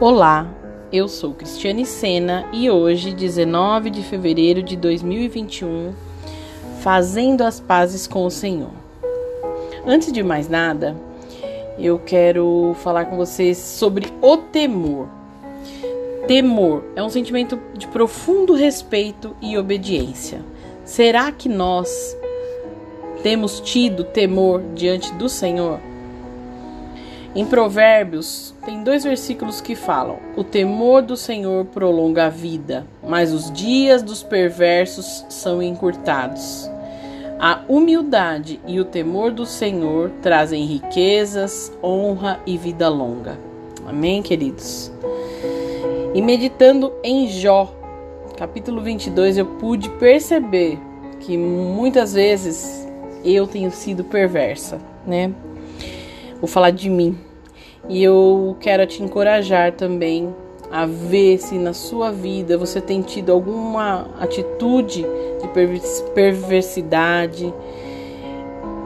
Olá, eu sou Cristiane Sena e hoje, 19 de fevereiro de 2021, fazendo as pazes com o Senhor. Antes de mais nada, eu quero falar com vocês sobre o temor. Temor é um sentimento de profundo respeito e obediência. Será que nós temos tido temor diante do Senhor? Em Provérbios, tem dois versículos que falam: O temor do Senhor prolonga a vida, mas os dias dos perversos são encurtados. A humildade e o temor do Senhor trazem riquezas, honra e vida longa. Amém, queridos? E meditando em Jó, capítulo 22, eu pude perceber que muitas vezes eu tenho sido perversa, né? Vou falar de mim. E eu quero te encorajar também a ver se na sua vida você tem tido alguma atitude de perversidade,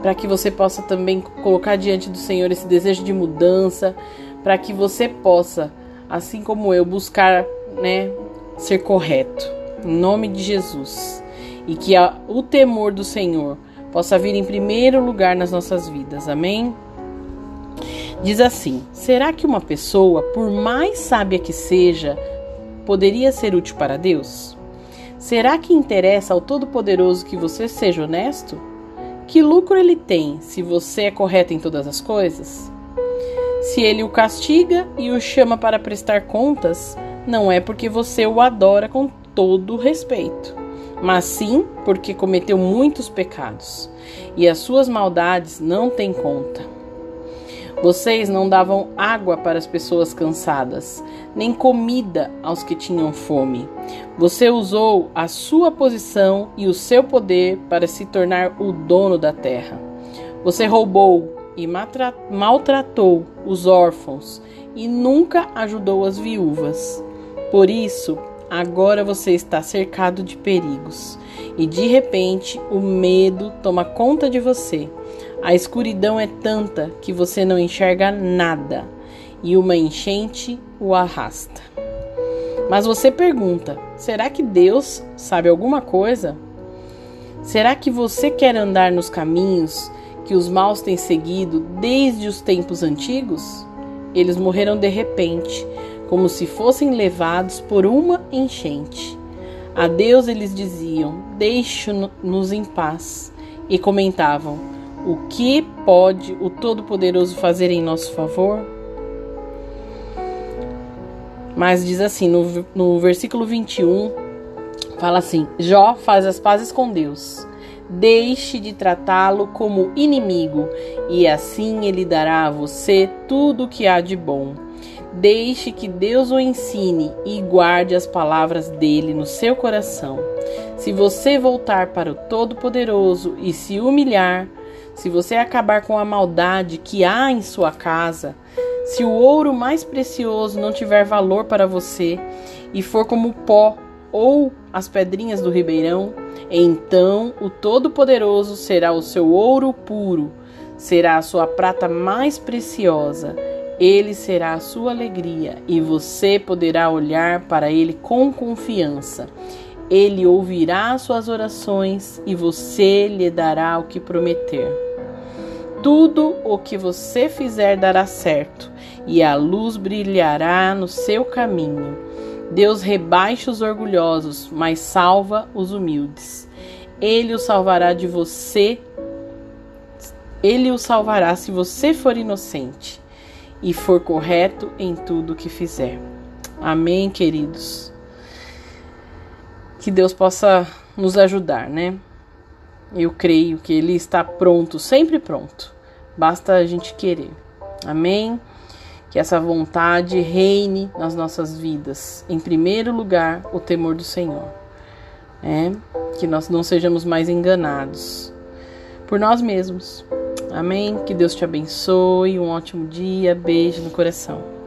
para que você possa também colocar diante do Senhor esse desejo de mudança, para que você possa, assim como eu, buscar, né, ser correto. Em nome de Jesus. E que a, o temor do Senhor possa vir em primeiro lugar nas nossas vidas. Amém? Diz assim: será que uma pessoa, por mais sábia que seja, poderia ser útil para Deus? Será que interessa ao Todo-Poderoso que você seja honesto? Que lucro ele tem se você é correto em todas as coisas? Se ele o castiga e o chama para prestar contas, não é porque você o adora com todo respeito, mas sim porque cometeu muitos pecados e as suas maldades não têm conta. Vocês não davam água para as pessoas cansadas, nem comida aos que tinham fome. Você usou a sua posição e o seu poder para se tornar o dono da terra. Você roubou e maltratou os órfãos e nunca ajudou as viúvas. Por isso, agora você está cercado de perigos e de repente o medo toma conta de você. A escuridão é tanta que você não enxerga nada e uma enchente o arrasta. Mas você pergunta: será que Deus sabe alguma coisa? Será que você quer andar nos caminhos que os maus têm seguido desde os tempos antigos? Eles morreram de repente, como se fossem levados por uma enchente. A Deus eles diziam: Deixe-nos em paz. E comentavam: o que pode o Todo-Poderoso fazer em nosso favor? Mas diz assim, no, no versículo 21, fala assim: Jó faz as pazes com Deus. Deixe de tratá-lo como inimigo, e assim ele dará a você tudo o que há de bom. Deixe que Deus o ensine e guarde as palavras dele no seu coração. Se você voltar para o Todo-Poderoso e se humilhar, se você acabar com a maldade que há em sua casa, se o ouro mais precioso não tiver valor para você e for como pó ou as pedrinhas do ribeirão, então o Todo-Poderoso será o seu ouro puro, será a sua prata mais preciosa. Ele será a sua alegria e você poderá olhar para ele com confiança. Ele ouvirá suas orações e você lhe dará o que prometer. Tudo o que você fizer dará certo, e a luz brilhará no seu caminho. Deus rebaixa os orgulhosos, mas salva os humildes. Ele o salvará de você. Ele o salvará se você for inocente e for correto em tudo o que fizer. Amém, queridos que Deus possa nos ajudar, né? Eu creio que Ele está pronto, sempre pronto. Basta a gente querer. Amém? Que essa vontade reine nas nossas vidas. Em primeiro lugar, o temor do Senhor. É? Que nós não sejamos mais enganados por nós mesmos. Amém? Que Deus te abençoe. Um ótimo dia. Beijo no coração.